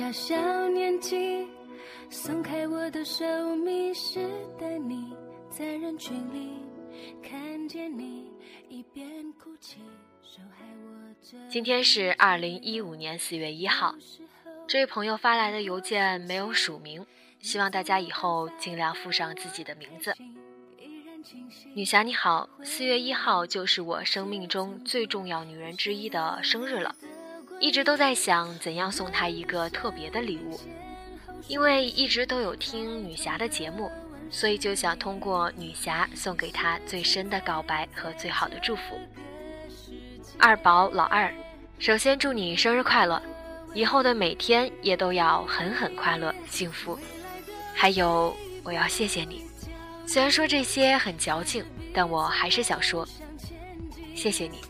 小小年纪，松开我的手，迷失的你，在人群里看见你，一边哭泣，手还握着。今天是二零一五年四月一号，这位朋友发来的邮件没有署名，希望大家以后尽量附上自己的名字。女侠你好，四月一号就是我生命中最重要女人之一的生日了。一直都在想怎样送她一个特别的礼物，因为一直都有听女侠的节目，所以就想通过女侠送给她最深的告白和最好的祝福。二宝老二，首先祝你生日快乐，以后的每天也都要很很快乐幸福。还有，我要谢谢你，虽然说这些很矫情，但我还是想说，谢谢你，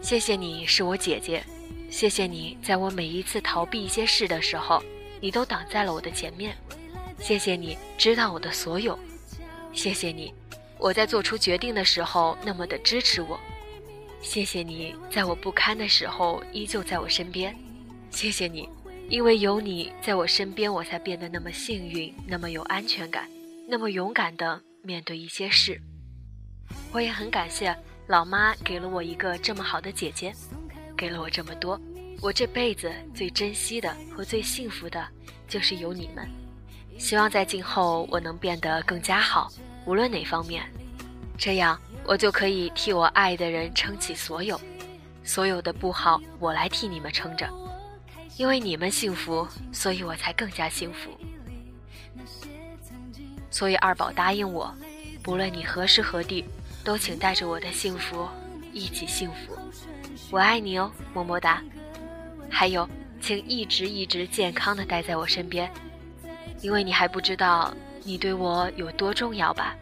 谢谢你是我姐姐。谢谢你，在我每一次逃避一些事的时候，你都挡在了我的前面。谢谢你知道我的所有，谢谢你，我在做出决定的时候那么的支持我。谢谢你在我不堪的时候依旧在我身边。谢谢你，因为有你在我身边，我才变得那么幸运，那么有安全感，那么勇敢的面对一些事。我也很感谢老妈给了我一个这么好的姐姐。给了我这么多，我这辈子最珍惜的和最幸福的，就是有你们。希望在今后我能变得更加好，无论哪方面，这样我就可以替我爱的人撑起所有，所有的不好我来替你们撑着。因为你们幸福，所以我才更加幸福。所以二宝答应我，不论你何时何地，都请带着我的幸福一起幸福。我爱你哦，么么哒！还有，请一直一直健康的待在我身边，因为你还不知道你对我有多重要吧。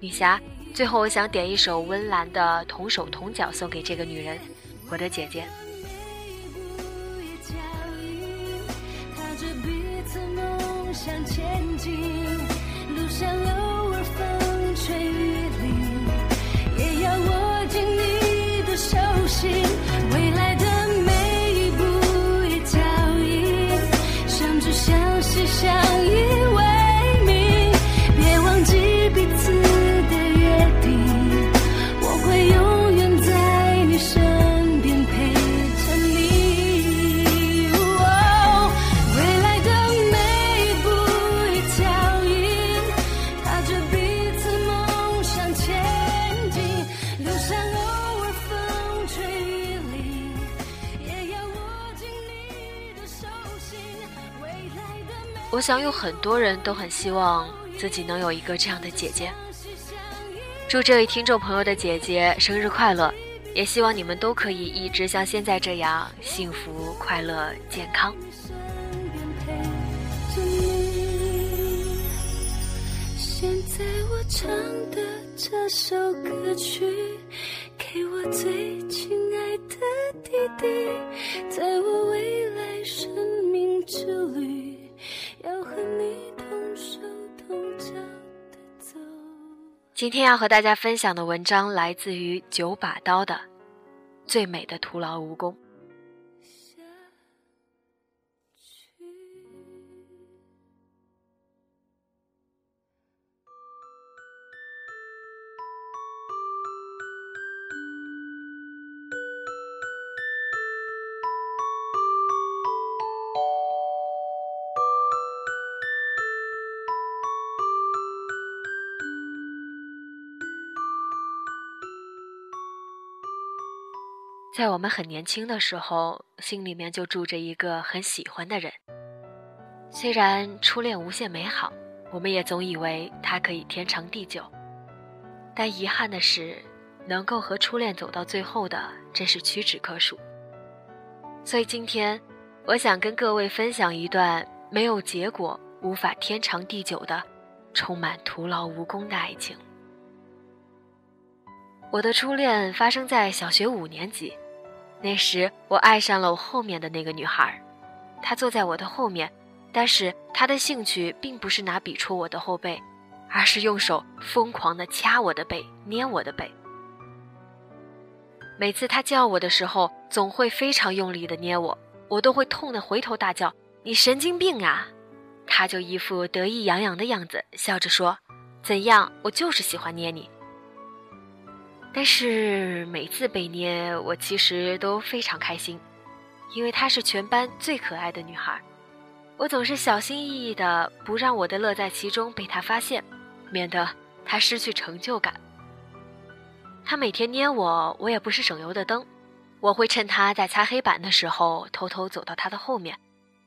女侠，最后我想点一首温岚的《同手同脚》送给这个女人，我的姐姐。路上偶尔风吹雨熟悉未来的每一步一脚印相知相惜相依想有很多人都很希望自己能有一个这样的姐姐。祝这位听众朋友的姐姐生日快乐，也希望你们都可以一直像现在这样幸福、快乐、健康。现在我唱的这首歌曲，给我最亲爱的弟弟，在我未来生命之旅。要和你同手同脚的走。今天要和大家分享的文章来自于九把刀的《最美的徒劳无功》。在我们很年轻的时候，心里面就住着一个很喜欢的人。虽然初恋无限美好，我们也总以为它可以天长地久，但遗憾的是，能够和初恋走到最后的真是屈指可数。所以今天，我想跟各位分享一段没有结果、无法天长地久的、充满徒劳无功的爱情。我的初恋发生在小学五年级。那时，我爱上了我后面的那个女孩，她坐在我的后面，但是她的兴趣并不是拿笔戳我的后背，而是用手疯狂地掐我的背、捏我的背。每次她叫我的时候，总会非常用力地捏我，我都会痛得回头大叫：“你神经病啊！”她就一副得意洋洋的样子，笑着说：“怎样？我就是喜欢捏你。”但是每次被捏，我其实都非常开心，因为她是全班最可爱的女孩。我总是小心翼翼的，不让我的乐在其中被她发现，免得她失去成就感。她每天捏我，我也不是省油的灯，我会趁她在擦黑板的时候，偷偷走到她的后面，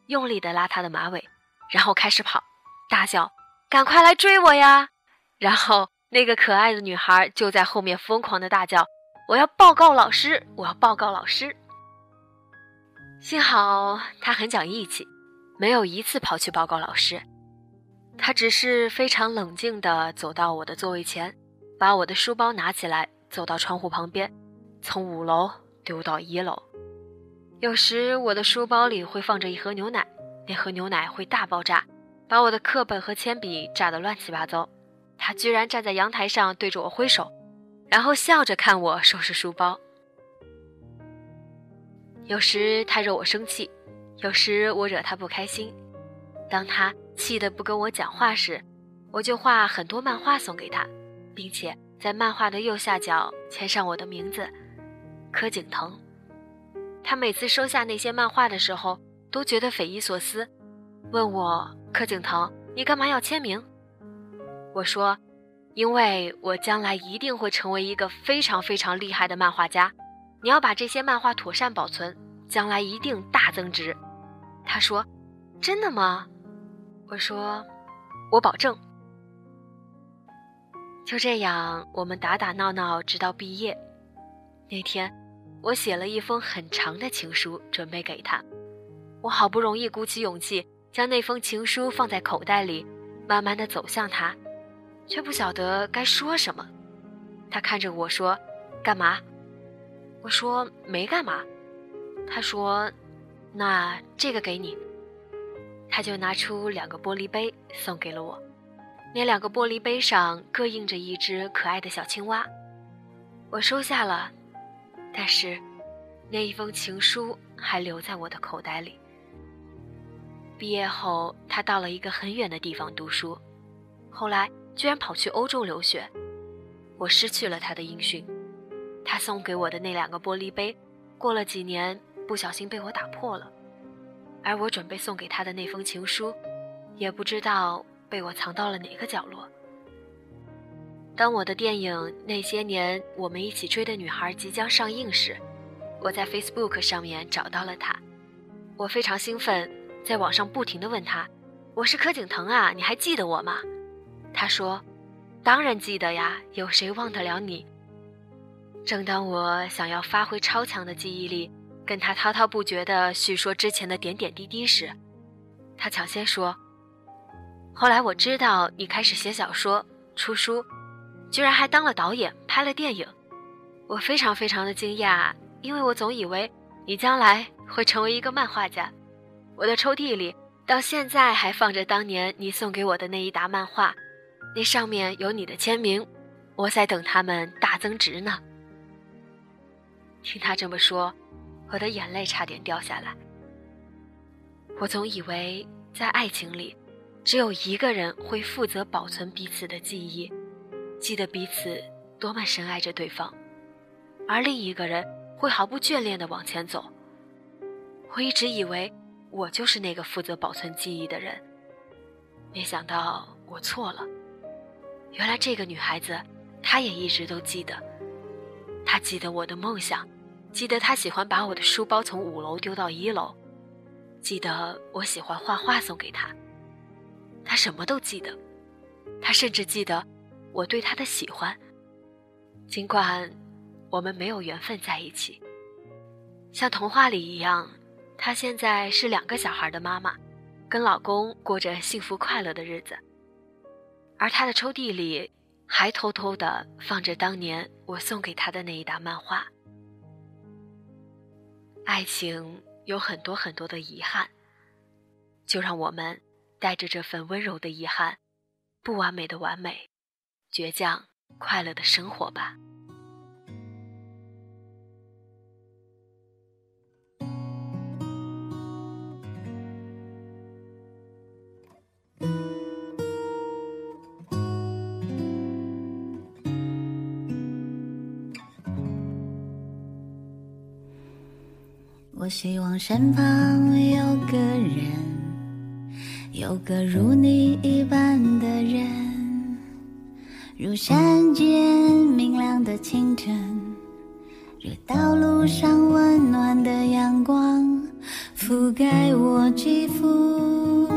用力的拉她的马尾，然后开始跑，大叫：“赶快来追我呀！”然后。那个可爱的女孩就在后面疯狂的大叫：“我要报告老师！我要报告老师！”幸好她很讲义气，没有一次跑去报告老师。她只是非常冷静地走到我的座位前，把我的书包拿起来，走到窗户旁边，从五楼丢到一楼。有时我的书包里会放着一盒牛奶，那盒牛奶会大爆炸，把我的课本和铅笔炸得乱七八糟。他居然站在阳台上对着我挥手，然后笑着看我收拾书包。有时他惹我生气，有时我惹他不开心。当他气得不跟我讲话时，我就画很多漫画送给他，并且在漫画的右下角签上我的名字——柯景腾。他每次收下那些漫画的时候，都觉得匪夷所思，问我：“柯景腾，你干嘛要签名？”我说：“因为我将来一定会成为一个非常非常厉害的漫画家，你要把这些漫画妥善保存，将来一定大增值。”他说：“真的吗？”我说：“我保证。”就这样，我们打打闹闹直到毕业。那天，我写了一封很长的情书，准备给他。我好不容易鼓起勇气，将那封情书放在口袋里，慢慢的走向他。却不晓得该说什么，他看着我说：“干嘛？”我说：“没干嘛。”他说：“那这个给你。”他就拿出两个玻璃杯送给了我，那两个玻璃杯上各印着一只可爱的小青蛙。我收下了，但是那一封情书还留在我的口袋里。毕业后，他到了一个很远的地方读书，后来。居然跑去欧洲留学，我失去了他的音讯。他送给我的那两个玻璃杯，过了几年不小心被我打破了，而我准备送给他的那封情书，也不知道被我藏到了哪个角落。当我的电影《那些年我们一起追的女孩》即将上映时，我在 Facebook 上面找到了他，我非常兴奋，在网上不停地问他：“我是柯景腾啊，你还记得我吗？”他说：“当然记得呀，有谁忘得了你？”正当我想要发挥超强的记忆力，跟他滔滔不绝地叙说之前的点点滴滴时，他抢先说：“后来我知道你开始写小说、出书，居然还当了导演，拍了电影。我非常非常的惊讶，因为我总以为你将来会成为一个漫画家。我的抽屉里到现在还放着当年你送给我的那一沓漫画。”那上面有你的签名，我在等他们大增值呢。听他这么说，我的眼泪差点掉下来。我总以为在爱情里，只有一个人会负责保存彼此的记忆，记得彼此多么深爱着对方，而另一个人会毫不眷恋地往前走。我一直以为我就是那个负责保存记忆的人，没想到我错了。原来这个女孩子，她也一直都记得，她记得我的梦想，记得她喜欢把我的书包从五楼丢到一楼，记得我喜欢画画送给她。他什么都记得，他甚至记得我对他的喜欢。尽管我们没有缘分在一起，像童话里一样，她现在是两个小孩的妈妈，跟老公过着幸福快乐的日子。而他的抽屉里还偷偷的放着当年我送给他的那一沓漫画。爱情有很多很多的遗憾，就让我们带着这份温柔的遗憾，不完美的完美，倔强。快乐的生活吧。希望身旁有个人，有个如你一般的人。如山间明亮的清晨，如道路上温暖的阳光，覆盖我肌肤，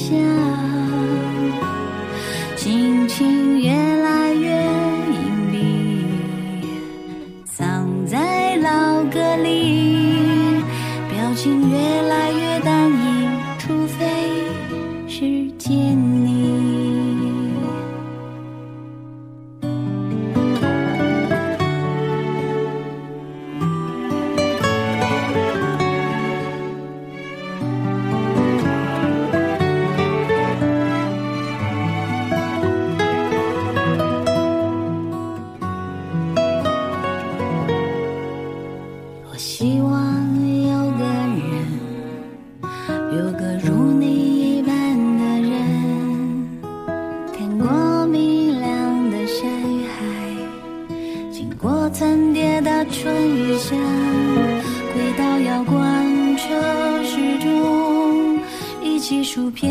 想，轻轻。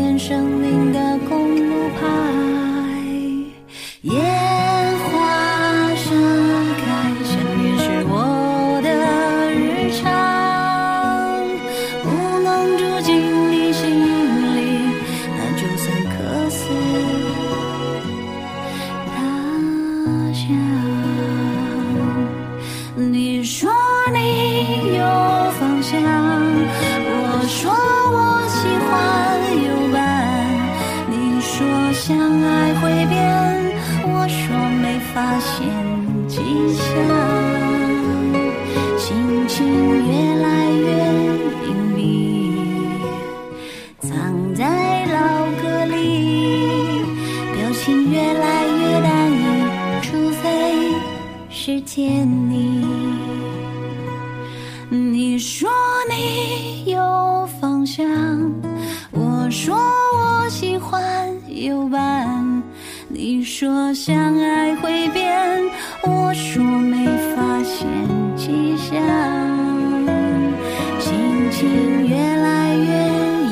点点生命的公路牌。说相爱会变，我说没发现迹象，心情越来越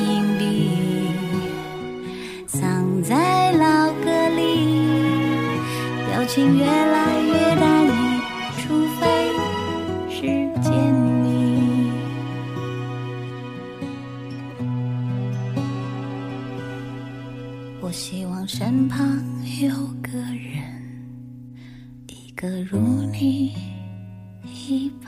隐蔽，藏在老歌里，表情越来越单一，除非是见你。我希望身旁。有个人，一个如你一般。